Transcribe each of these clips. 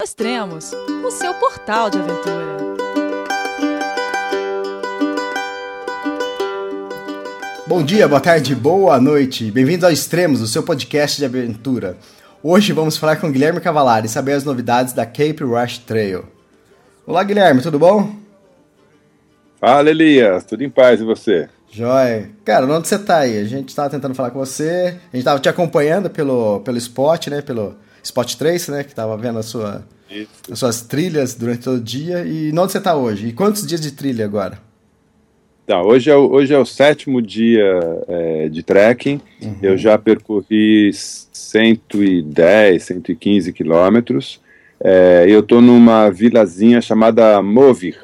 Extremos, o seu portal de aventura. Bom dia, boa tarde, boa noite. Bem-vindos ao Extremos, o seu podcast de aventura. Hoje vamos falar com Guilherme Cavalari e saber as novidades da Cape Rush Trail. Olá, Guilherme, tudo bom? Fala, Elias, tudo em paz e você? Joia. Cara, onde você tá aí? A gente tava tentando falar com você, a gente tava te acompanhando pelo, pelo Spot, né, pelo Spot Trace, né? Que tava vendo a sua, as suas trilhas durante todo o dia. E onde você está hoje? E quantos dias de trilha agora? Tá, hoje, é o, hoje é o sétimo dia é, de trekking. Uhum. Eu já percorri 110, 115 quilômetros. É, eu estou numa vilazinha chamada Movir,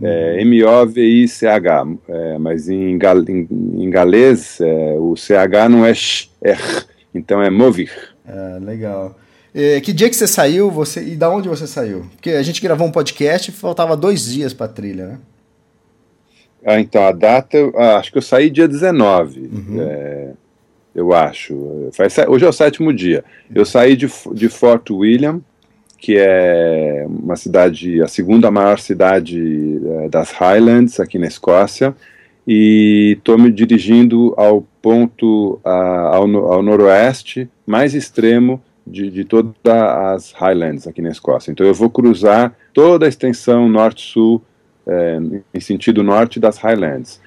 é, uhum. M-O-V-I-C-H, é, mas em, gal, em, em galês é, o CH não é sh, é r, então é Movir. Ah, legal. É, que dia que você saiu você e da onde você saiu? Porque a gente gravou um podcast e faltava dois dias para trilha, né? Ah, então, a data, ah, acho que eu saí dia 19, uhum. é, eu acho. Faz, hoje é o sétimo dia. Eu saí de, de Fort William, que é uma cidade, a segunda maior cidade é, das Highlands, aqui na Escócia, e estou me dirigindo ao ponto a, ao, ao noroeste, mais extremo, de, de todas as Highlands aqui na Escócia. Então eu vou cruzar toda a extensão norte-sul, é, em sentido norte das Highlands.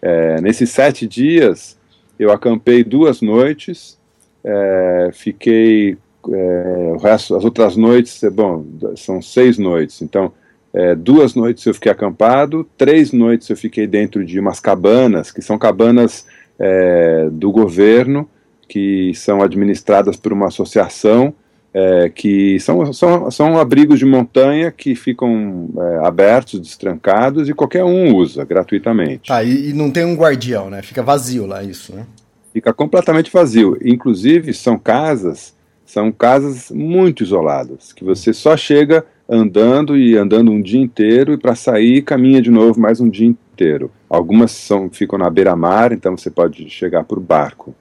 É, nesses sete dias, eu acampei duas noites, é, fiquei o resto, as outras noites, bom, são seis noites, então é, duas noites eu fiquei acampado, três noites eu fiquei dentro de umas cabanas, que são cabanas é, do governo, que são administradas por uma associação é, que são, são, são abrigos de montanha que ficam é, abertos, destrancados e qualquer um usa gratuitamente. Tá, e, e, não tem um guardião, né? Fica vazio lá isso, né? Fica completamente vazio. Inclusive são casas, são casas muito isoladas, que você só chega andando e andando um dia inteiro e para sair caminha de novo mais um dia inteiro. Algumas são, ficam na beira-mar, então você pode chegar por barco.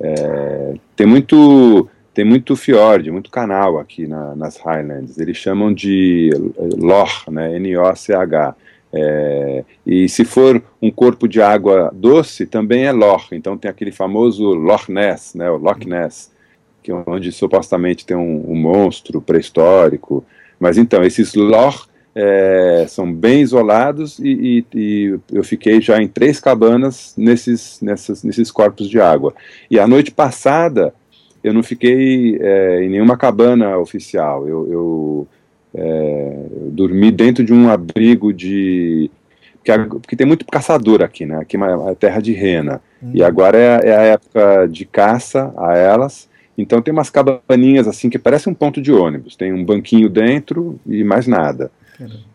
É, tem muito tem muito fiord, muito canal aqui na, nas Highlands. Eles chamam de loch, né, N-O-C-H. É, e se for um corpo de água doce, também é loch. Então tem aquele famoso Loch Ness, né, o Loch Ness, que é onde supostamente tem um, um monstro pré-histórico. Mas então, esses loch é, são bem isolados e, e, e, eu fiquei já em três cabanas nesses, nessas, nesses corpos de água. E a noite passada eu não fiquei é, em nenhuma cabana oficial. Eu, eu, é, eu, dormi dentro de um abrigo de. Porque, tem muito caçador aqui, né? Aqui é uma terra de rena. Uhum. E agora é, é a época de caça a elas. Então tem umas cabaninhas assim que parece um ponto de ônibus. Tem um banquinho dentro e mais nada.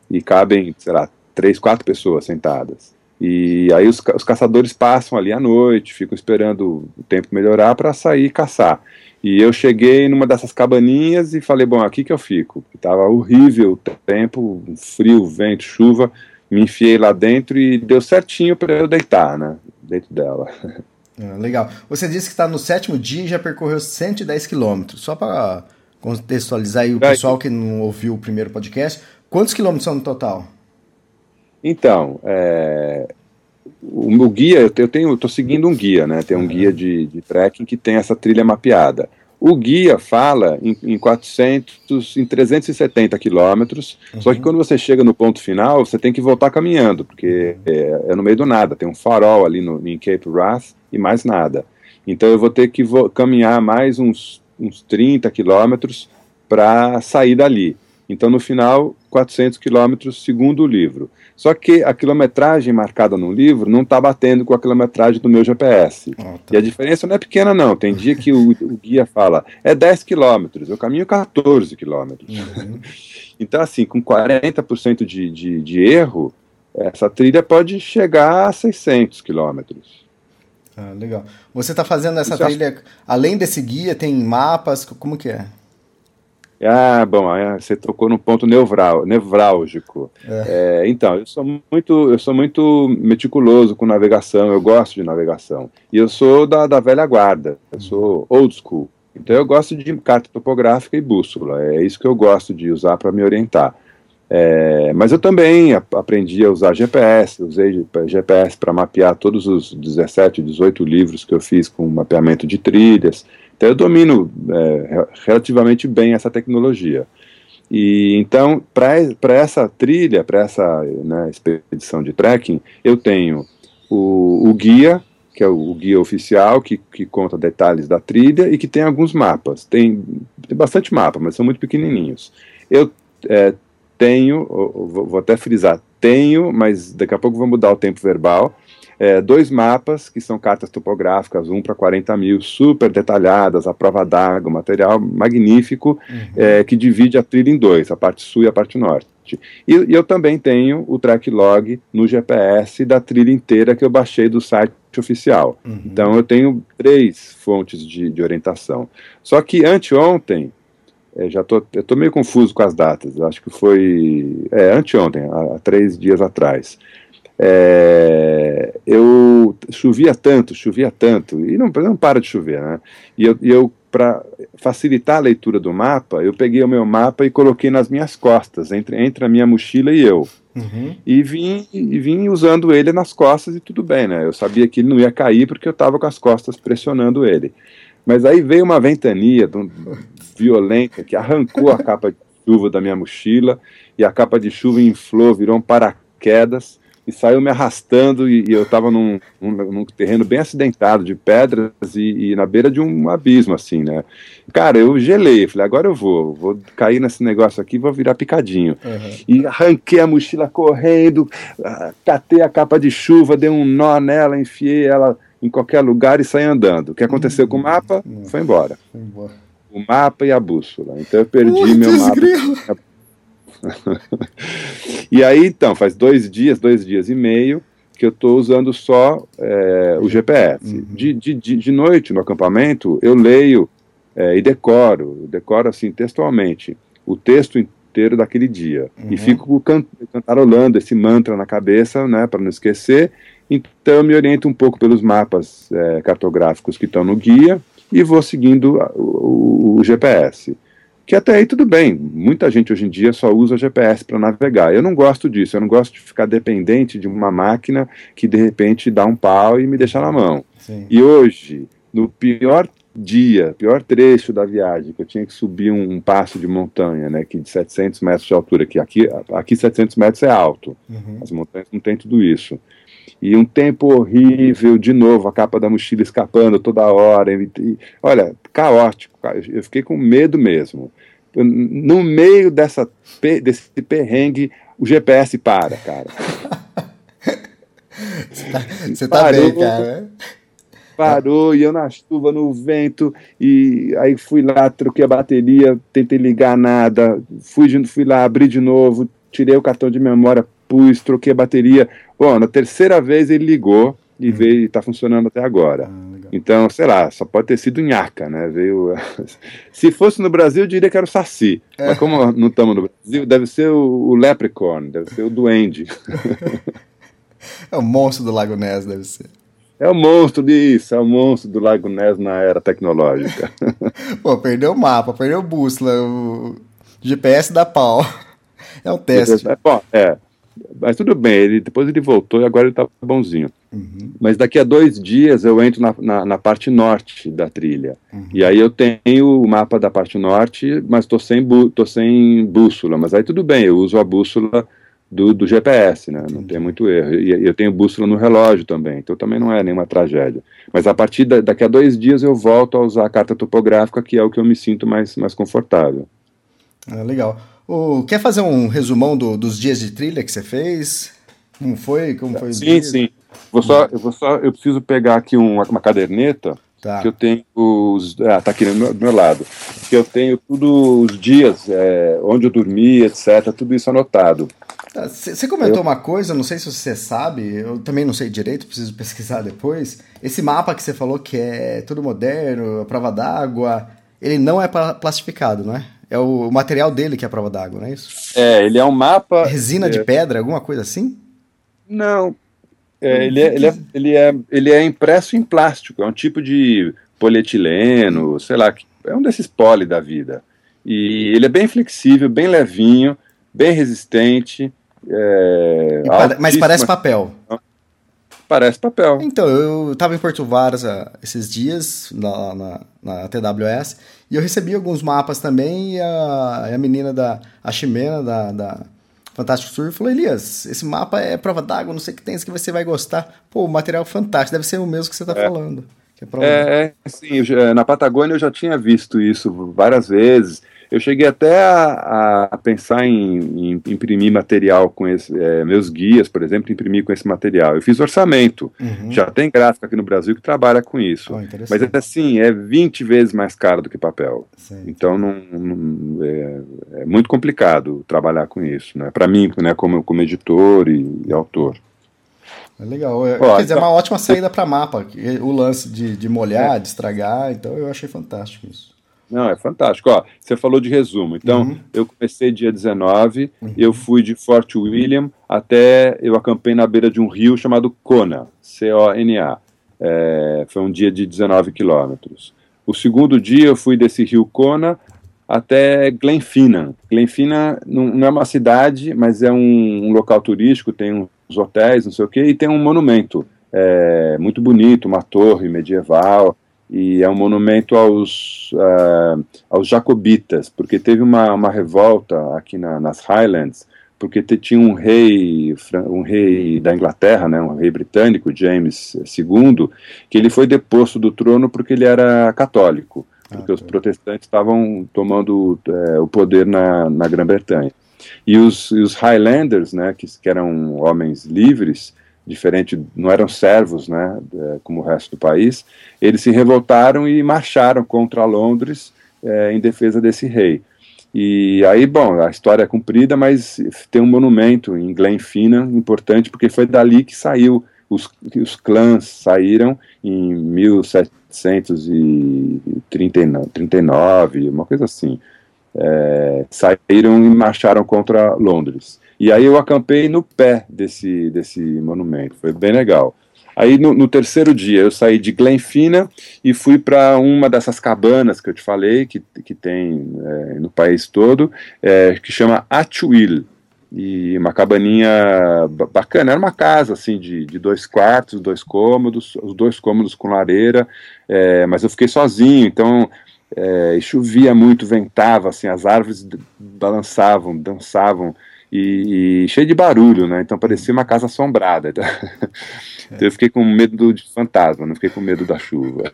E cabem, sei lá, três, quatro pessoas sentadas. E aí os, os caçadores passam ali à noite, ficam esperando o tempo melhorar para sair e caçar. E eu cheguei numa dessas cabaninhas e falei, bom, aqui que eu fico. Tava horrível o tempo, frio, vento, chuva. Me enfiei lá dentro e deu certinho para eu deitar, né? Dentro dela. Ah, legal. Você disse que está no sétimo dia e já percorreu 110 quilômetros. Só para contextualizar aí o pessoal que não ouviu o primeiro podcast, Quantos quilômetros são no total? Então, é, o meu guia, eu tenho, estou seguindo um guia, né? Tem um guia de, de trekking que tem essa trilha mapeada. O guia fala em, em 400, em 370 quilômetros, uhum. só que uhum. quando você chega no ponto final, você tem que voltar caminhando, porque é, é no meio do nada, tem um farol ali no, em Cape Wrath e mais nada. Então eu vou ter que caminhar mais uns, uns 30 quilômetros para sair dali. Então, no final, 400 quilômetros, segundo o livro. Só que a quilometragem marcada no livro não está batendo com a quilometragem do meu GPS. Ah, tá. E a diferença não é pequena, não. Tem dia que o, o guia fala, é 10 quilômetros, eu caminho 14 quilômetros. Uhum. Então, assim, com 40% de, de, de erro, essa trilha pode chegar a 600 quilômetros. Ah, legal. Você está fazendo essa Isso trilha, acho... além desse guia, tem mapas, como que é? Ah, bom, você tocou no ponto nevral, nevrálgico. É. É, então, eu sou muito, eu sou muito meticuloso com navegação. Eu gosto de navegação e eu sou da, da velha guarda. Eu sou old school. Então eu gosto de carta topográfica e bússola, é isso que eu gosto de usar para me orientar. É, mas eu também aprendi a usar GPS, usei GPS para mapear todos os 17, 18 livros que eu fiz com mapeamento de trilhas. Então eu domino é, relativamente bem essa tecnologia. E então, para essa trilha, para essa né, expedição de trekking, eu tenho o, o guia, que é o, o, guia oficial, que, que conta detalhes da trilha e que tem alguns mapas. Tem, tem bastante mapa, mas são muito pequenininhos. Eu é, tenho, vou, até frisar, tenho, mas daqui a pouco vou mudar o tempo verbal, é, dois mapas que são cartas topográficas, um para 40 mil, super detalhadas, a prova d'água, material magnífico, uhum. é, que divide a trilha em dois, a parte sul e a parte norte. E, e, eu também tenho o track log no GPS da trilha inteira que eu baixei do site oficial. Uhum. Então eu tenho três fontes de, de orientação. Só que anteontem, é, já tô, eu tô meio confuso com as datas, acho que foi é, anteontem, há, há três dias atrás. É, eu chovia tanto, chovia tanto, e não, não para de chover, né? E eu, eu para facilitar a leitura do mapa, eu peguei o meu mapa e coloquei nas minhas costas, entre, entre a minha mochila e eu. Uhum. E, vim, e vim usando ele nas costas e tudo bem, né? Eu sabia que ele não ia cair porque eu estava com as costas pressionando ele. Mas aí veio uma ventania violenta que arrancou a capa de chuva da minha mochila e a capa de chuva inflou, virou um paraquedas e saiu me arrastando e, e eu estava num, num, num, terreno bem acidentado de pedras e, e, na beira de um abismo assim, né? Cara, eu gelei, falei agora eu vou, vou cair nesse negócio aqui, vou virar picadinho uhum. e arranquei a mochila correndo, ah, catei a capa de chuva, dei um nó nela, enfiei ela em qualquer lugar e saí andando. O que aconteceu uhum. com o mapa? Uhum. Foi embora. Foi embora. O mapa e a bússola. Então eu perdi meu mapa. e aí, então, faz dois dias, dois dias e meio, que eu estou usando só é, o GPS. Uhum. De, de, de noite, no acampamento, eu leio é, e decoro, decoro assim, textualmente, o texto inteiro daquele dia. Uhum. E fico can cantarolando esse mantra na cabeça, né, para não esquecer. Então, eu me oriento um pouco pelos mapas é, cartográficos que estão no guia e vou seguindo o, o, o GPS que até aí tudo bem. Muita gente hoje em dia só usa GPS para navegar. Eu não gosto disso, eu não gosto de ficar dependente de uma máquina que de repente dá um pau e me deixa na mão. Sim. E hoje, no pior dia, pior trecho da viagem, que eu tinha que subir um, um, passo de montanha, né, que de 700 metros de altura, que aqui, aqui 700 metros é alto, uhum. as montanhas não tem tudo isso. E um tempo horrível, de novo, a capa da mochila escapando toda hora. E, e, olha, caótico. Eu fiquei com medo mesmo. No meio dessa, desse perrengue, o GPS para, cara. Você tá, tá bem, cara. Parou e eu na chuva, no vento, e aí fui lá, troquei a bateria, tentei ligar nada, fui, fui lá, abri de novo, tirei o cartão de memória, pus, troquei a bateria. Bom, na terceira vez ele ligou e hum. veio está funcionando até agora. Ah, então, sei lá, só pode ter sido nhaca, né? Veio. Se fosse no Brasil, eu diria que era o Saci. É. Mas como não estamos no Brasil, deve ser o, o Leprechaun, deve ser o Duende. é o monstro do Lago Ness, deve ser. É o monstro disso, é o monstro do Lago Ness na era tecnológica. Pô, perdeu o mapa, perdeu o bússola, o GPS da pau. É um teste. É, bom, é. Mas tudo bem, ele, depois ele voltou e agora ele tá bonzinho. Uhum. Mas daqui a dois dias eu entro na, na, na parte norte da trilha. Uhum. E aí eu tenho o mapa da parte norte, mas tô sem, tô sem bússola. Mas aí tudo bem, eu uso a bússola do, do GPS, né? Não tem muito erro. E eu tenho bússola no relógio também, então também não é nenhuma tragédia. Mas a partir da, daqui a dois dias eu volto a usar a carta topográfica, que é o que eu me sinto mais, mais confortável. Ah, legal. O, quer fazer um resumão do, dos dias de trilha que você fez? Como foi? Como foi sim, sim. Vou só, eu vou só, eu preciso pegar aqui uma, uma caderneta tá. que eu tenho os, ah, tá aqui do meu, do meu lado, que eu tenho tudo os dias, é, onde eu dormi, etc, tudo isso anotado. Você tá, comentou eu... uma coisa, não sei se você sabe, eu também não sei direito, preciso pesquisar depois. Esse mapa que você falou que é tudo moderno, a prova d'água, ele não é plastificado, não é? É o material dele que é a prova d'água, não é isso? É, ele é um mapa. Resina é... de pedra, alguma coisa assim? Não. É, ele, é, ele, é, ele, é, ele é impresso em plástico, é um tipo de polietileno, sei lá, é um desses poli da vida. E ele é bem flexível, bem levinho, bem resistente. É, mas parece papel. Parece papel. Então, eu estava em Porto Varas uh, esses dias, na, na, na, TWS, e eu recebi alguns mapas também, e a, a menina da a Ximena, da, da Fantástico Surf, falou, Elias, esse mapa é prova d'água, não sei o que tem, isso que você vai gostar. Pô, o material fantástico, deve ser o mesmo que você está é. falando. é, é, é sim, na Patagônia eu já tinha visto isso várias vezes, eu cheguei até a, a pensar em, em, imprimir material com esse, é, meus guias, por exemplo, imprimir com esse material. Eu fiz orçamento, uhum. já tem gráfico aqui no Brasil que trabalha com isso. Oh, Mas assim, é 20 vezes mais caro do que papel. Sim. Então não, não é, é, muito complicado trabalhar com isso, né? Para mim, né, como, como editor e, e autor. É legal. É, Ó, quer dizer, é uma ótima saída para mapa. O lance de, de molhar, é. de estragar, então eu achei fantástico isso. Não, é fantástico. Ó, você falou de resumo. Então, uhum. eu comecei dia 19, uhum. eu fui de Fort William até eu acampei na beira de um rio chamado Kona, C-O-N-A. É, foi um dia de 19 quilômetros. O segundo dia eu fui desse rio Kona até Glenfinnan. Glenfinnan não, não é uma cidade, mas é um, um, local turístico, tem uns hotéis, não sei o quê, e tem um monumento é, muito bonito, uma torre medieval e é um monumento aos, uh, aos jacobitas, porque teve uma, uma revolta aqui na, nas Highlands, porque te, tinha um rei, um rei da Inglaterra, né, um rei britânico, James II, que ele foi deposto do trono porque ele era católico, ah, porque ah, os protestantes estavam tomando é, o poder na, na Grã-Bretanha. E os, os Highlanders, né, que, que eram homens livres, diferente, não eram servos, né, é, como o resto do país, eles se revoltaram e marcharam contra Londres é, em defesa desse rei. E aí, bom, a história é comprida, mas tem um monumento em Glenfinnan importante, porque foi dali que saiu, os, os clãs saíram em 1739, uma coisa assim. É, saíram e marcharam contra Londres. E aí eu acampei no pé desse, desse monumento, foi bem legal. Aí no, no terceiro dia eu saí de Glenfina e fui para uma dessas cabanas que eu te falei, que, que tem é, no país todo, é, que chama Atuil. E uma cabaninha bacana, era uma casa assim de, de dois quartos, dois cômodos, os dois cômodos com lareira, é, mas eu fiquei sozinho, então é, chovia muito, ventava, assim, as árvores balançavam, dançavam, e, e, cheio de barulho, né? Então parecia uma casa assombrada. Então, então eu fiquei com medo de fantasma, não fiquei com medo da chuva.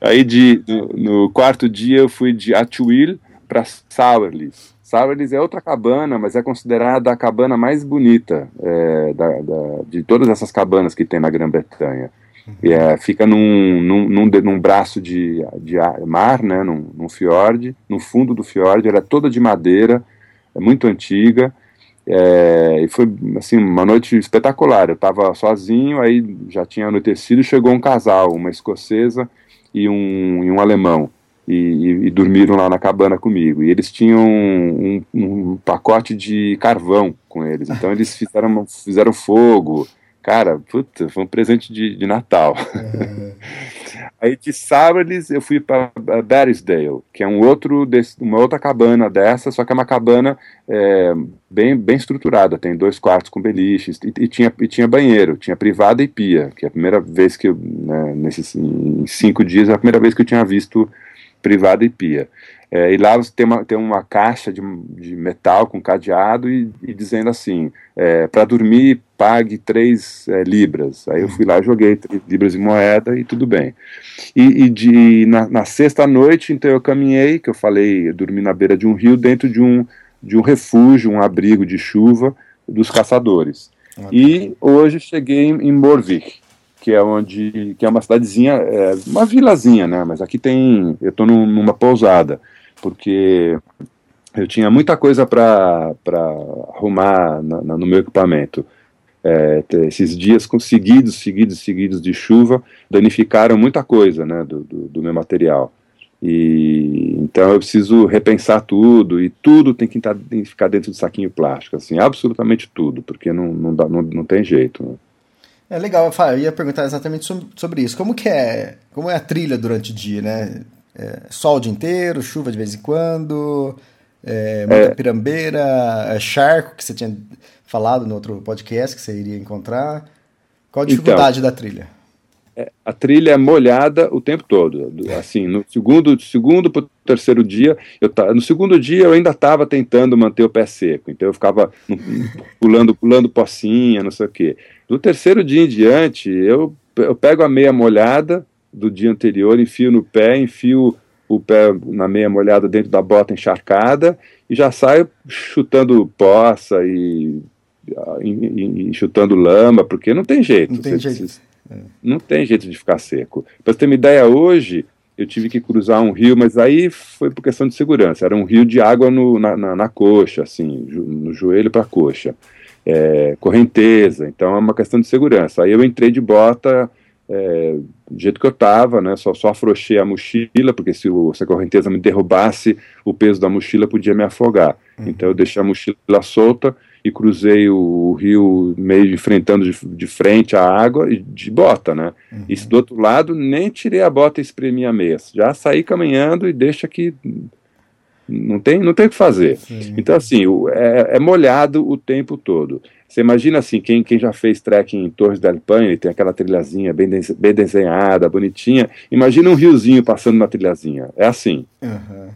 Aí de, no, no, quarto dia eu fui de Atwil para Sauerlis. Sauerlis é outra cabana, mas é considerada a cabana mais bonita é, da, da, de todas essas cabanas que tem na Grã-Bretanha. Uhum. É, fica num, num, num, num, braço de, de mar, né, num, num fiord, no fundo do fiord, ela é toda de madeira, é muito antiga. É, e foi assim uma noite espetacular. Eu estava sozinho, aí já tinha anoitecido, chegou um casal, uma escocesa e um, e um alemão, e, e, e, dormiram lá na cabana comigo. E eles tinham um, um, pacote de carvão com eles, então eles fizeram, fizeram fogo. Cara, puta, foi um presente de, de Natal. É. Aí de Saberlis eu fui para Barrisdale, que é um outro desse, uma outra cabana dessa, só que é uma cabana é, bem, bem estruturada, tem dois quartos com beliches e, e, tinha, e tinha banheiro, tinha privada e pia, que é a primeira vez que eu, né, nesses em cinco dias, é a primeira vez que eu tinha visto privada e pia. É, e lá você tem uma, tem uma caixa de, de metal com cadeado e, e dizendo assim: é, para dormir, pague 3 é, libras. Aí eu fui lá, joguei 3 libras em moeda e tudo bem. E, e de, na, na sexta-noite, então eu caminhei, que eu falei, eu dormi na beira de um rio, dentro de um, de um refúgio, um abrigo de chuva dos caçadores. Ah, e hoje cheguei em, em Morvik, que é onde que é uma cidadezinha, é, uma vilazinha, né? Mas aqui tem, eu estou num, numa pousada porque eu tinha muita coisa para arrumar na, na, no meu equipamento. É, esses dias seguidos, seguidos, seguidos de chuva danificaram muita coisa né, do, do, do, meu material. E então eu preciso repensar tudo e tudo tem que, tem que ficar dentro de saquinho plástico, assim, absolutamente tudo, porque não, não, dá, não, não tem jeito. Né? É legal, eu ia perguntar exatamente sobre isso. Como que é, como é a trilha durante o dia, né? É, sol o dia inteiro, chuva de vez em quando, é, muita é. pirambeira, é charco, que você tinha falado no outro podcast que você iria encontrar. Qual a então, dificuldade então, da trilha? É, a trilha é molhada o tempo todo. Assim, no segundo, segundo para o terceiro dia, eu no segundo dia eu ainda estava tentando manter o pé seco, então eu ficava pulando, pulando pocinha, não sei o quê. No terceiro dia em diante, eu, eu pego a meia molhada do dia anterior, enfio no pé, enfio o pé na meia molhada dentro da bota encharcada e já saio chutando poça e, e, e chutando lama, porque não tem jeito. Não tem jeito. É. Não tem jeito de ficar seco. Para você ter uma ideia, hoje eu tive que cruzar um rio, mas aí foi por questão de segurança. Era um rio de água no, na, na, na coxa, assim, no joelho para a coxa é, correnteza, então é uma questão de segurança. Aí eu entrei de bota é, do jeito que eu estava, né, só, só afrouxei a mochila, porque se, o, se a correnteza me derrubasse, o peso da mochila podia me afogar. Uhum. Então eu deixei a mochila solta e cruzei o, o rio meio enfrentando de, de, frente a água e de bota, né? Uhum. E do outro lado, nem tirei a bota e espremi a meia. Já saí caminhando e deixa que não tem, não tem o que fazer. Sim. Então, assim, o, é, é, molhado o tempo todo. Você imagina assim, quem, quem já fez trekking em Torres del Paine, tem aquela trilhazinha bem, de, bem desenhada, bonitinha. Imagina um riozinho passando na trilhazinha. É assim. Uhum.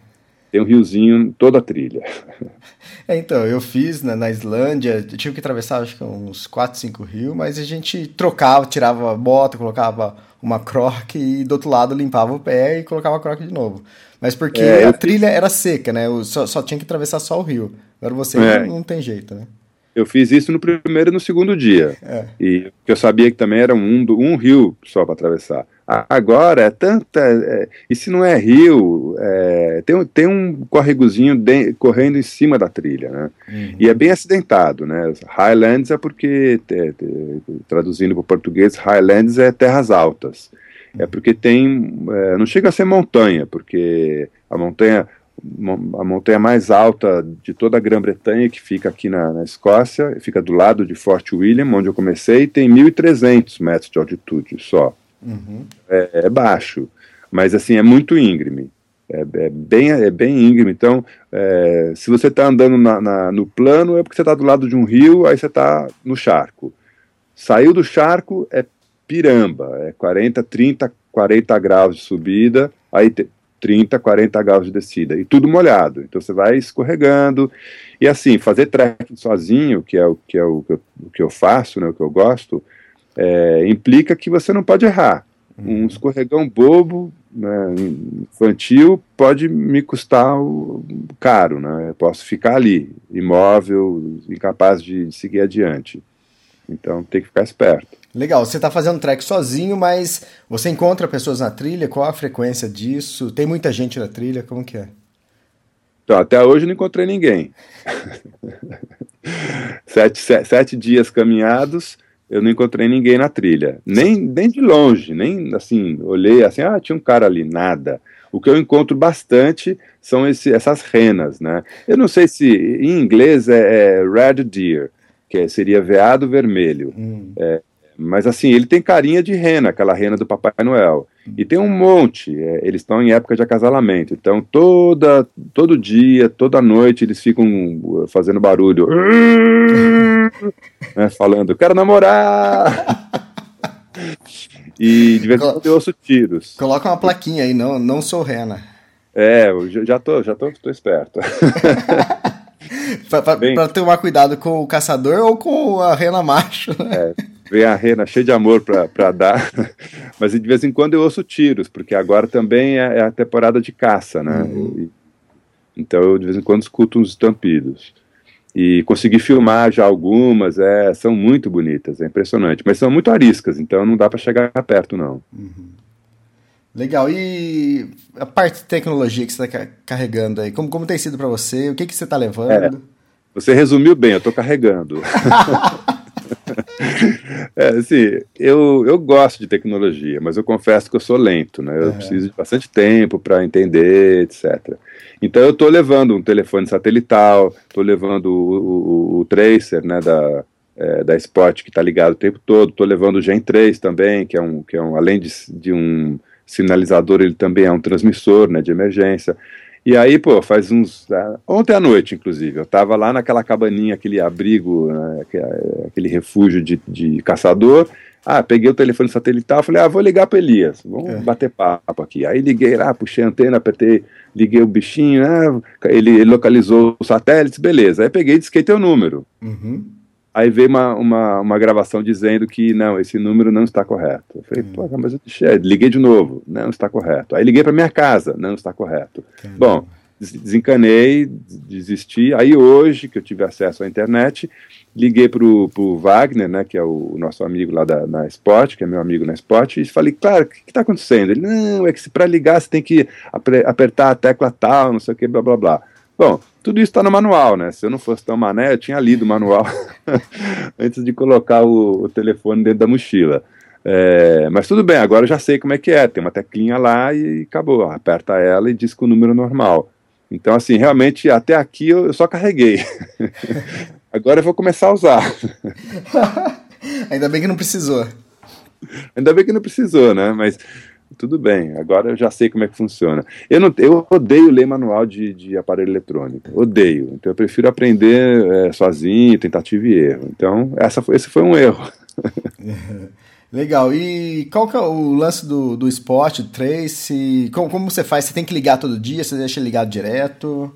Tem um riozinho toda a trilha. É, então, eu fiz na, na Islândia, tive que atravessar acho que uns 4, 5 rios, mas a gente trocava, tirava a bota, colocava uma croque e do outro lado limpava o pé e colocava a croque de novo. Mas porque é, a trilha era seca, né? Só, só, tinha que atravessar só o rio. Agora você é. não, não, tem jeito, né? Eu fiz isso no primeiro e no segundo dia. É. E eu sabia que também era um, um rio só para atravessar. Agora é tanta. É, e se não é rio, é, tem, tem um corregozinho de, correndo em cima da trilha, né? Uhum. E é bem acidentado, né? Highlands é porque, te, te, traduzindo para o português, Highlands é terras altas. É porque tem. É, não chega a ser montanha, porque a montanha a montanha mais alta de toda a Grã-Bretanha, que fica aqui na, na, Escócia, fica do lado de Fort William, onde eu comecei, tem 1.300 metros de altitude só. Uhum. É, é, baixo, mas assim, é muito íngreme. É, é bem, é bem íngreme. Então, é, se você está andando na, na, no plano, é porque você está do lado de um rio, aí você está no charco. Saiu do charco, é piramba, é 40, 30, 40 graus de subida, aí 30, 40 graus de descida, e tudo molhado. Então você vai escorregando. E assim, fazer trekking sozinho, que é o que, é o, que, eu, o que eu faço, né, o que eu gosto, é, implica que você não pode errar. Um uhum. escorregão bobo, né, infantil, pode me custar o, caro. Né? Eu posso ficar ali, imóvel, incapaz de seguir adiante. Então tem que ficar esperto. Legal, você está fazendo trek sozinho, mas você encontra pessoas na trilha? Qual a frequência disso? Tem muita gente na trilha? Como que é? Então, até hoje não encontrei ninguém. sete, sete, sete, dias caminhados, eu não encontrei ninguém na trilha. Nem, nem de longe, nem assim, olhei assim, ah, tinha um cara ali, nada. O que eu encontro bastante são esse, essas renas, né? Eu não sei se em inglês é, é red deer, que seria veado vermelho. Hum. É, mas assim, ele tem carinha de rena, aquela rena do Papai Noel. E tem um monte, é, eles estão em época de acasalamento. Então, toda, todo dia, toda noite, eles ficam uh, fazendo barulho. né, falando, quero namorar! e de vez em quando eu ouço tiros. Coloca uma plaquinha aí, não, não sou rena. É, eu já tô, já tô, tô esperto. para tomar cuidado com o caçador ou com a rena macho. Né? É, vem a rena cheia de amor para dar, mas de vez em quando eu ouço tiros, porque agora também é, é a temporada de caça, né? Uhum. E, então eu de vez em quando escuto uns estampidos. E consegui filmar já algumas, é, são muito bonitas, é impressionante, mas são muito ariscas, então não dá para chegar perto não. Uhum. Legal. E a parte de tecnologia que você está carregando aí, como, como tem sido para você? O que, que você está levando? É, você resumiu bem, eu estou carregando. é, assim, eu, eu gosto de tecnologia, mas eu confesso que eu sou lento, né? Eu uhum. preciso de bastante tempo para entender, etc. Então eu estou levando um telefone satelital, estou levando o, o, o, tracer, né, da, é, da Spot que está ligado o tempo todo. Estou levando o Gen 3 também, que é um, que é um além de, de um sinalizador, ele também é um transmissor né, de emergência. E aí, pô, faz uns. É, ontem à noite, inclusive, eu estava lá naquela cabaninha, aquele abrigo, né, aquele refúgio de, de caçador. Ah, peguei o telefone satelital, falei, ah, vou ligar para Elias, vamos é. bater papo aqui. Aí liguei lá, puxei a antena, apertei, liguei o bichinho, né, ele, ele localizou os satélites, beleza. Aí peguei e disquei teu número. Uhum. Aí veio uma, uma, uma, gravação dizendo que não, esse número não está correto. Eu falei, hum. pô, mas eu deixei, liguei de novo, não está correto. Aí liguei para minha casa, não está correto. Entendi. Bom, desencanei, desisti. Aí hoje, que eu tive acesso à internet, liguei para o Wagner, né, que é o, nosso amigo lá da, na Spot, que é meu amigo na Spot, e falei, claro, o que está acontecendo? Ele, não, é que para ligar você tem que apertar a tecla tal, não sei o que, blá blá blá. Bom, tudo isso está no manual, né? Se eu não fosse tão mané, eu tinha lido o manual antes de colocar o, o, telefone dentro da mochila. É, mas tudo bem, agora eu já sei como é que é. Tem uma teclinha lá e acabou. Aperta ela e diz com o número normal. Então, assim, realmente, até aqui eu, eu só carreguei. agora eu vou começar a usar. Ainda bem que não precisou. Ainda bem que não precisou, né? Mas tudo bem, agora eu já sei como é que funciona. Eu, não, eu odeio ler manual de, de aparelho eletrônico, odeio. Então eu prefiro aprender é, sozinho, tentativa e erro. Então essa foi, esse foi um erro. Legal. E qual que é o lance do, do Spot, do Trace? Como, como você faz? Você tem que ligar todo dia? Você deixa ligado direto?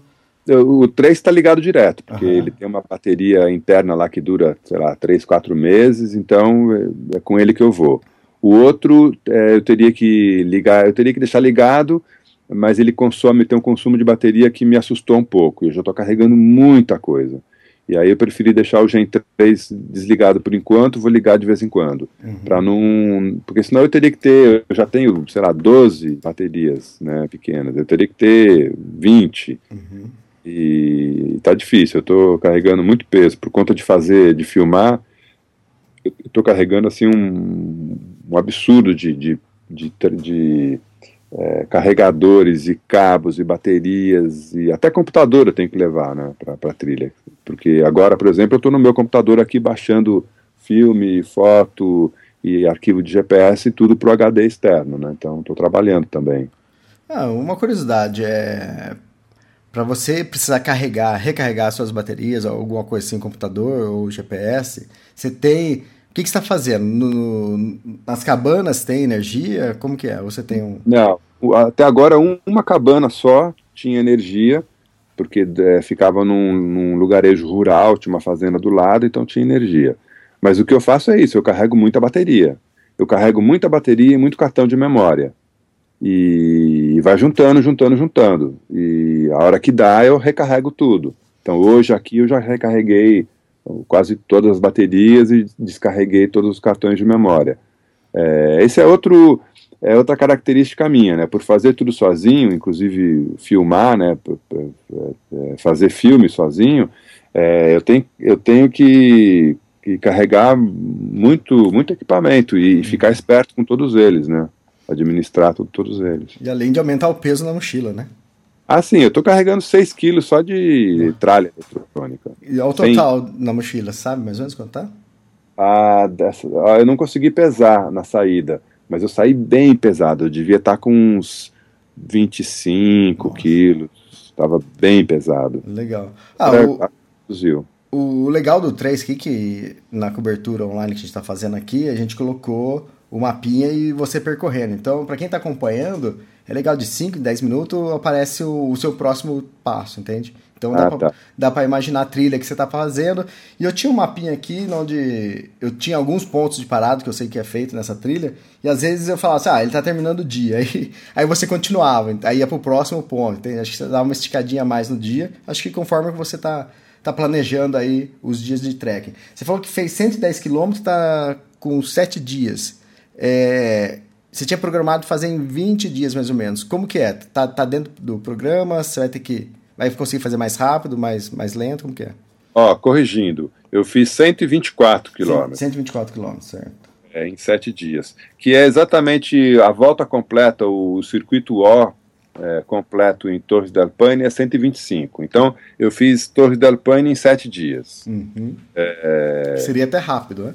O 3 está ligado direto, porque uhum. ele tem uma bateria interna lá que dura, sei lá, 3, 4 meses, então é, é com ele que eu vou. O outro é, eu teria que ligar, eu teria que deixar ligado, mas ele consome, tem um consumo de bateria que me assustou um pouco. Eu já estou carregando muita coisa. E aí eu preferi deixar o Gen 3 desligado por enquanto, vou ligar de vez em quando. Uhum. Para não. Porque senão eu teria que ter. Eu já tenho, sei lá, 12 baterias né, pequenas. Eu teria que ter 20. Uhum. E tá difícil. Eu estou carregando muito peso. Por conta de fazer, de filmar, eu estou carregando assim um um absurdo de, de, de, de é, carregadores e cabos e baterias e até computador eu tenho que levar né, para a trilha. Porque agora, por exemplo, eu estou no meu computador aqui baixando filme, foto e arquivo de GPS e tudo para o HD externo, né? Então estou trabalhando também. Ah, uma curiosidade é para você precisar carregar, recarregar suas baterias alguma coisa assim, computador ou GPS, você tem que, que você está fazendo? No, nas cabanas tem energia? Como que é? Você tem um. Não, até agora um, uma cabana só tinha energia, porque é, ficava num, num lugarejo rural, tinha uma fazenda do lado, então tinha energia. Mas o que eu faço é isso, eu carrego muita bateria. Eu carrego muita bateria e muito cartão de memória. E vai juntando, juntando, juntando. E a hora que dá, eu recarrego tudo. Então hoje aqui eu já recarreguei quase todas as baterias e descarreguei todos os cartões de memória. É, esse é outro é outra característica minha, né? Por fazer tudo sozinho, inclusive filmar, né? É, fazer filme sozinho, é, eu tenho eu tenho que, que, carregar muito muito equipamento e, ficar esperto com todos eles, né? Administrar tudo, todos eles. E além de aumentar o peso na mochila, né? Ah, sim, eu tô carregando 6 quilos só de tralha eletrônica. E ao total Sem... na mochila, sabe mais ou menos quanto tá? Ah, dessa... eu não consegui pesar na saída, mas eu saí bem pesado. Eu devia estar tá com uns 25 Nossa. quilos. Estava bem pesado. Legal. Ah, o... o legal do 3 aqui, que na cobertura online que a gente está fazendo aqui, a gente colocou o mapinha e você percorrendo. Então, para quem está acompanhando, é legal, de 5, 10 minutos aparece o, o, seu próximo passo, entende? Então ah, dá, tá. para imaginar a trilha que você está fazendo. E eu tinha um mapinha aqui onde eu tinha alguns pontos de parado que eu sei que é feito nessa trilha. E às vezes eu falava assim, ah, ele está terminando o dia. Aí, aí você continuava, aí ia para o próximo ponto. Entende? Acho que você dava uma esticadinha a mais no dia. Acho que conforme você está tá planejando aí os dias de trekking. Você falou que fez 110 km, está com 7 dias. É, você tinha programado fazer em 20 dias mais ou menos. Como que é? Tá, tá dentro do programa? Você vai ter que. Vai conseguir fazer mais rápido, mais, mais lento? Como que é? Ó, corrigindo. Eu fiz 124 quilômetros. 124 quilômetros, certo. É, em sete dias. Que é exatamente a volta completa, o circuito O é, completo em Torres del Paine é 125. Então, eu fiz Torres del Paine em sete dias. Uhum. É, Seria até rápido, né?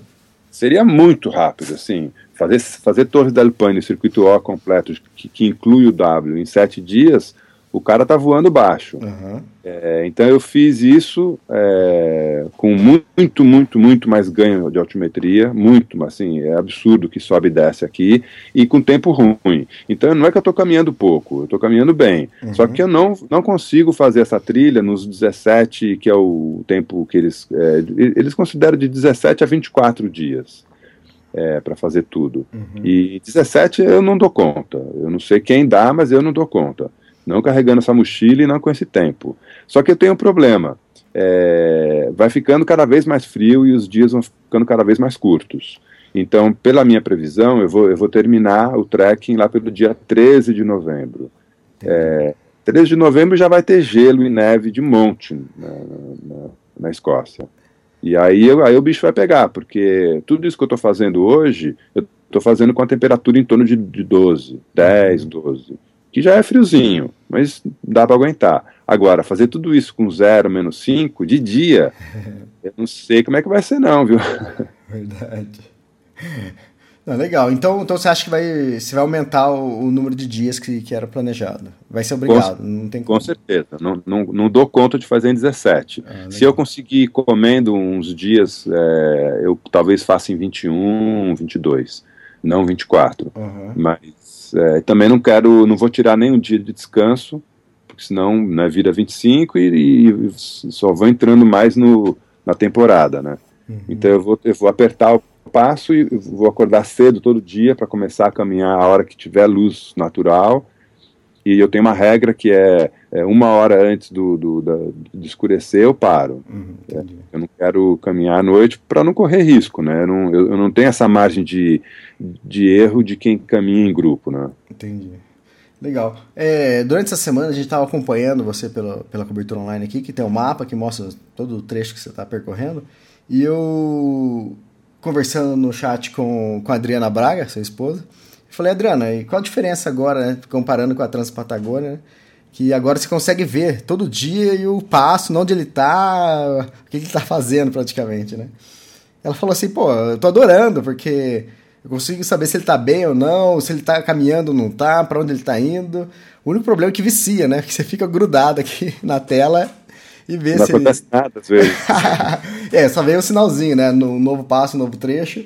Seria muito rápido, assim. Fazer, fazer Torres del Paine, circuito O completo, que, que inclui o W, em sete dias, o cara tá voando baixo. Uhum. É, então eu fiz isso é, com muito, muito, muito mais ganho de altimetria, muito, assim, é absurdo que sobe e desce aqui, e com tempo ruim. Então não é que eu estou caminhando pouco, eu estou caminhando bem. Uhum. Só que eu não, não consigo fazer essa trilha nos 17, que é o tempo que eles. É, eles consideram de 17 a 24 dias. É, para fazer tudo. Uhum. E 17 eu não dou conta. Eu não sei quem dá, mas eu não dou conta não carregando essa mochila e não com esse tempo. Só que eu tenho um problema. É, vai ficando cada vez mais frio e os dias vão ficando cada vez mais curtos. Então, pela minha previsão, eu vou, eu vou terminar o trekking lá pelo dia 13 de novembro. É, 13 de novembro já vai ter gelo e neve de monte na, na, na Escócia. E aí, aí o bicho vai pegar, porque tudo isso que eu estou fazendo hoje, eu estou fazendo com a temperatura em torno de, de 12, 10, 12 que já é friozinho, mas dá para aguentar. Agora, fazer tudo isso com zero, menos 5 de dia, eu não sei como é que vai ser, não, viu? Verdade. Não, legal. Então, então você acha que vai, você vai aumentar o, o número de dias que, que era planejado? Vai ser obrigado, com, não tem como. Com certeza. Não, não, não dou conta de fazer em 17. Ah, Se eu conseguir comendo uns dias, é, eu talvez faça em 21, 22, não 24. Uhum. Mas é, também não quero, não vou tirar nenhum dia de descanso, porque senão né, vira 25 e, e só vou entrando mais no, na temporada, né? Uhum. Então eu vou, eu vou apertar o passo e vou acordar cedo todo dia para começar a caminhar a hora que tiver luz natural. E eu tenho uma regra que é, é uma hora antes do, do da, de escurecer eu paro. Uhum, é, eu não quero caminhar à noite para não correr risco, né? Eu não, eu, eu não tenho essa margem de, de erro de quem caminha em grupo, né? Entendi. Legal. É, durante essa semana a gente estava acompanhando você pela, pela cobertura online aqui, que tem um mapa que mostra todo o trecho que você está percorrendo. E eu, conversando no chat com, com a Adriana Braga, sua esposa, falei, Adriana, e qual a diferença agora, né, comparando com a Transpatagônia, né, que agora você consegue ver todo dia e o passo, onde ele está, o que ele está fazendo praticamente, né? Ela falou assim, pô, eu tô adorando, porque eu consigo saber se ele tá bem ou não, se ele tá caminhando ou não tá, para onde ele tá indo. O único problema é que vicia, né? Que você fica grudado aqui na tela e vê não se. Não acontece ele... nada às vezes. é, só vem o sinalzinho, né? No novo passo, novo trecho.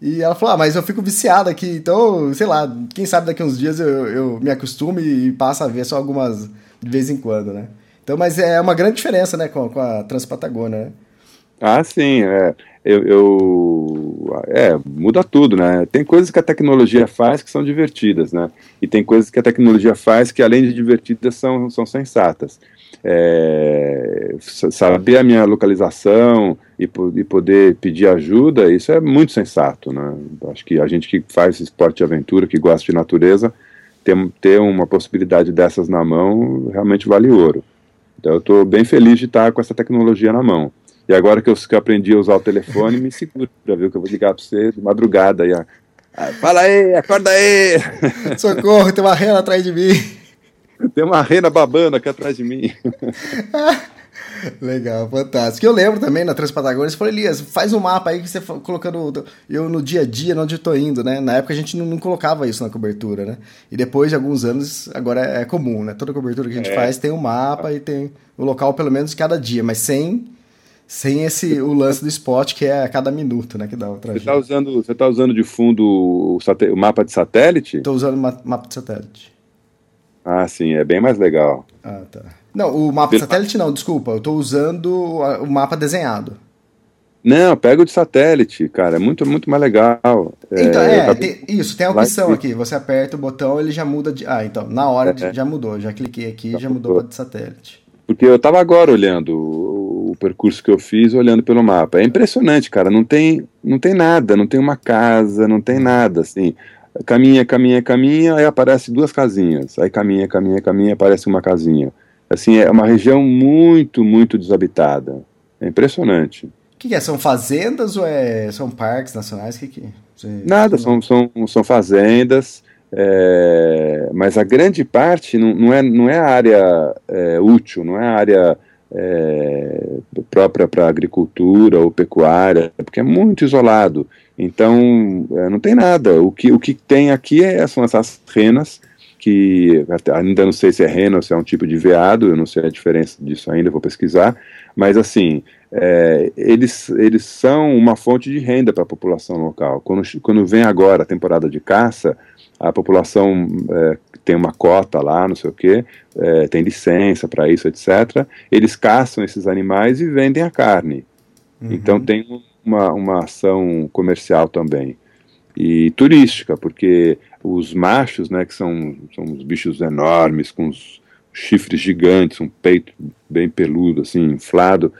E ela falou: Ah, mas eu fico viciado aqui, então, sei lá, quem sabe daqui uns dias eu, eu me acostumo e passo a ver só algumas de vez em quando, né? Então, mas é uma grande diferença, né, com, com a Transpatagônia, né? Ah, sim, é. Eu, eu, é, muda tudo, né? Tem coisas que a tecnologia faz que são divertidas, né? E tem coisas que a tecnologia faz que, além de divertidas, são, são sensatas. É, saber a minha localização e, e, poder pedir ajuda, isso é muito sensato, né? Acho que a gente que faz esporte de aventura, que gosta de natureza, ter, ter uma possibilidade dessas na mão realmente vale ouro. Então eu estou bem feliz de estar com essa tecnologia na mão. E agora que eu, que eu aprendi a usar o telefone, me segura, viu? Que eu vou ligar para você de madrugada. E, ah, fala aí, acorda aí! Socorro, tem uma rena atrás de mim. Tem uma rena babando aqui atrás de mim. Legal, fantástico. Eu lembro também na Transpatagônia, você falou, Elias, faz um mapa aí que você colocando eu no dia a dia, onde eu tô indo, né? Na época a gente não, não, colocava isso na cobertura, né? E depois de alguns anos, agora é, comum, né? Toda cobertura que a gente é. faz tem um mapa e tem o local pelo menos cada dia, mas sem sem esse o lance do spot que é a cada minuto, né, que dá o trajeto. Você está usando, você tá usando de fundo o, o mapa de satélite? Estou usando o mapa de satélite. Ah, sim, é bem mais legal. Ah, tá. Não, o mapa de satélite não, desculpa, eu estou usando o mapa desenhado. Não, pega o de satélite, cara, é muito, muito mais legal. Então, é, é tem, isso, tem a opção aqui, você aperta o botão, ele já muda de... Ah, então, na hora é. já mudou, já cliquei aqui, já, já mudou para de satélite. Porque eu estava agora olhando o, o, percurso que eu fiz, olhando pelo mapa. É impressionante, cara. Não tem, não tem nada, não tem uma casa, não tem nada, assim. Caminha, caminha, caminha, aí aparece duas casinhas. Aí caminha, caminha, caminha, aparece uma casinha. Assim, é uma região muito, muito desabitada. É impressionante. O que, que, é? São fazendas ou é, são parques nacionais? Que que, você... Nada, são, são, são fazendas é, mas a grande parte não, não, é, não é a área é, útil, não é a área é, própria para agricultura ou pecuária, porque é muito isolado. Então, é, não tem nada. O que, o que tem aqui é, são essas renas, que ainda não sei se é rena ou se é um tipo de veado, eu não sei a diferença disso ainda, vou pesquisar, mas assim, é, eles, eles são uma fonte de renda para a população local. Quando, quando vem agora a temporada de caça, a população é, tem uma cota lá, não sei o quê, é, tem licença para isso, etc. Eles caçam esses animais e vendem a carne. Uhum. Então tem uma, uma ação comercial também. E turística, porque os machos, né, que são, são uns bichos enormes, com os chifres gigantes, um peito bem peludo, assim, inflado,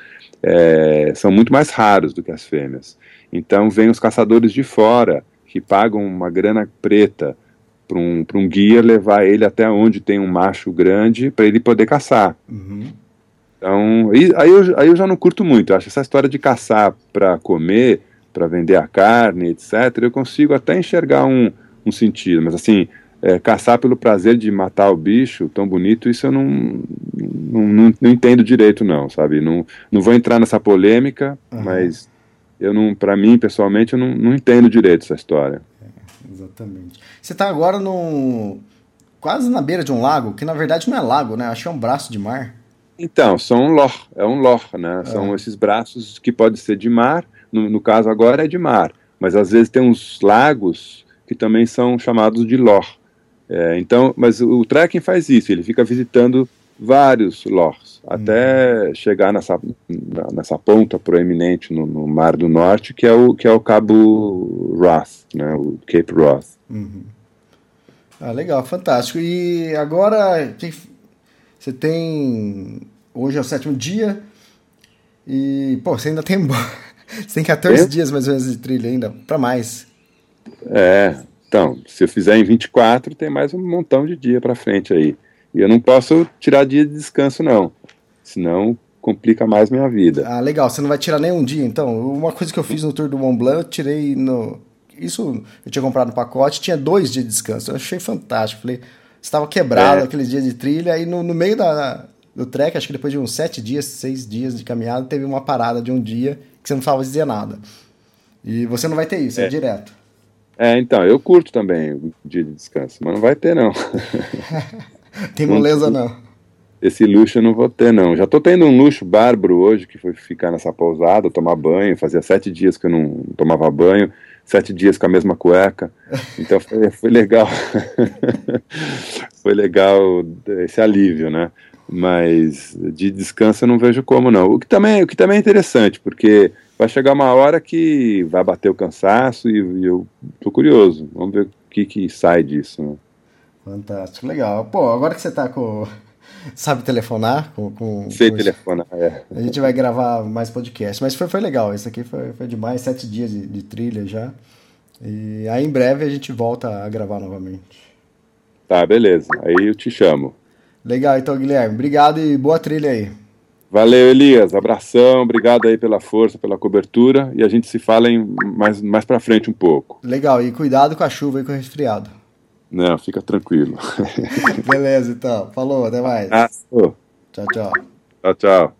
é, são muito mais raros do que as fêmeas. Então vêm os caçadores de fora, que pagam uma grana preta para um, um guia levar ele até onde tem um macho grande para ele poder caçar. Uhum. Então, aí, aí, eu, aí eu já não curto muito. Acho essa história de caçar para comer, para vender a carne, etc., eu consigo até enxergar um, um sentido, mas assim, é, caçar pelo prazer de matar o bicho tão bonito, isso eu não, não, não, não entendo direito, não, sabe? Não, não vou entrar nessa polêmica, uhum. mas eu não, para mim, pessoalmente, eu não, não entendo direito essa história. É, exatamente. Você está agora no quase na beira de um lago, que na verdade não é lago, né? Acho que é um braço de mar. Então, são um lor, é um lor, né? São é. esses braços que pode ser de mar, no, no, caso agora é de mar, mas às vezes tem uns lagos que também são chamados de lor. É, então, mas o, o trekking faz isso, ele fica visitando vários lors, até hum. chegar nessa, nessa ponta proeminente no, no, Mar do Norte, que é o, que é o Cabo Roth, né, o Cape Roth. Uhum. Ah, legal, fantástico. E agora, você tem. Hoje é o sétimo dia. E, pô, você ainda tem. você tem 14 é? dias mais ou menos de trilha ainda, para mais. É, então, se eu fizer em 24, tem mais um montão de dia para frente aí. E eu não posso tirar dia de descanso, não. Senão complica mais minha vida. Ah, legal. Você não vai tirar nenhum dia, então? Uma coisa que eu fiz no Tour do Mont Blanc, eu tirei no. Isso eu tinha comprado no pacote, tinha dois dias de descanso. Eu achei fantástico. Falei, estava quebrado é. aqueles dias de trilha, aí no, no meio da, do trek, acho que depois de uns sete dias, seis dias de caminhada, teve uma parada de um dia que você não falava dizer nada. E você não vai ter isso, é, é direto. É, então, eu curto também o dia de descanso, mas não vai ter não. Tem moleza não. Esse luxo eu não vou ter não. Já tô tendo um luxo bárbaro hoje, que foi ficar nessa pousada, tomar banho, fazia sete dias que eu não tomava banho, sete dias com a mesma cueca. Então foi, foi legal. foi legal esse alívio, né? Mas de descanso eu não vejo como não. O que também, o que também é interessante, porque vai chegar uma hora que vai bater o cansaço e, e eu tô curioso. Vamos ver o que, que sai disso, né? Fantástico, legal. Pô, agora que você tá com. Sabe telefonar? Com, com, Sei com telefonar, é. A gente vai gravar mais podcast. Mas foi, foi legal. Isso aqui foi, foi demais. Sete dias de, de trilha já. E aí em breve a gente volta a gravar novamente. Tá, beleza. Aí eu te chamo. Legal, então, Guilherme. Obrigado e boa trilha aí. Valeu, Elias. Abração, obrigado aí pela força, pela cobertura. E a gente se fala em mais, mais pra frente um pouco. Legal, e cuidado com a chuva e com o resfriado. Não, fica tranquilo. Beleza, então. Falou, até mais. Ah, tchau, tchau. Tchau, tchau.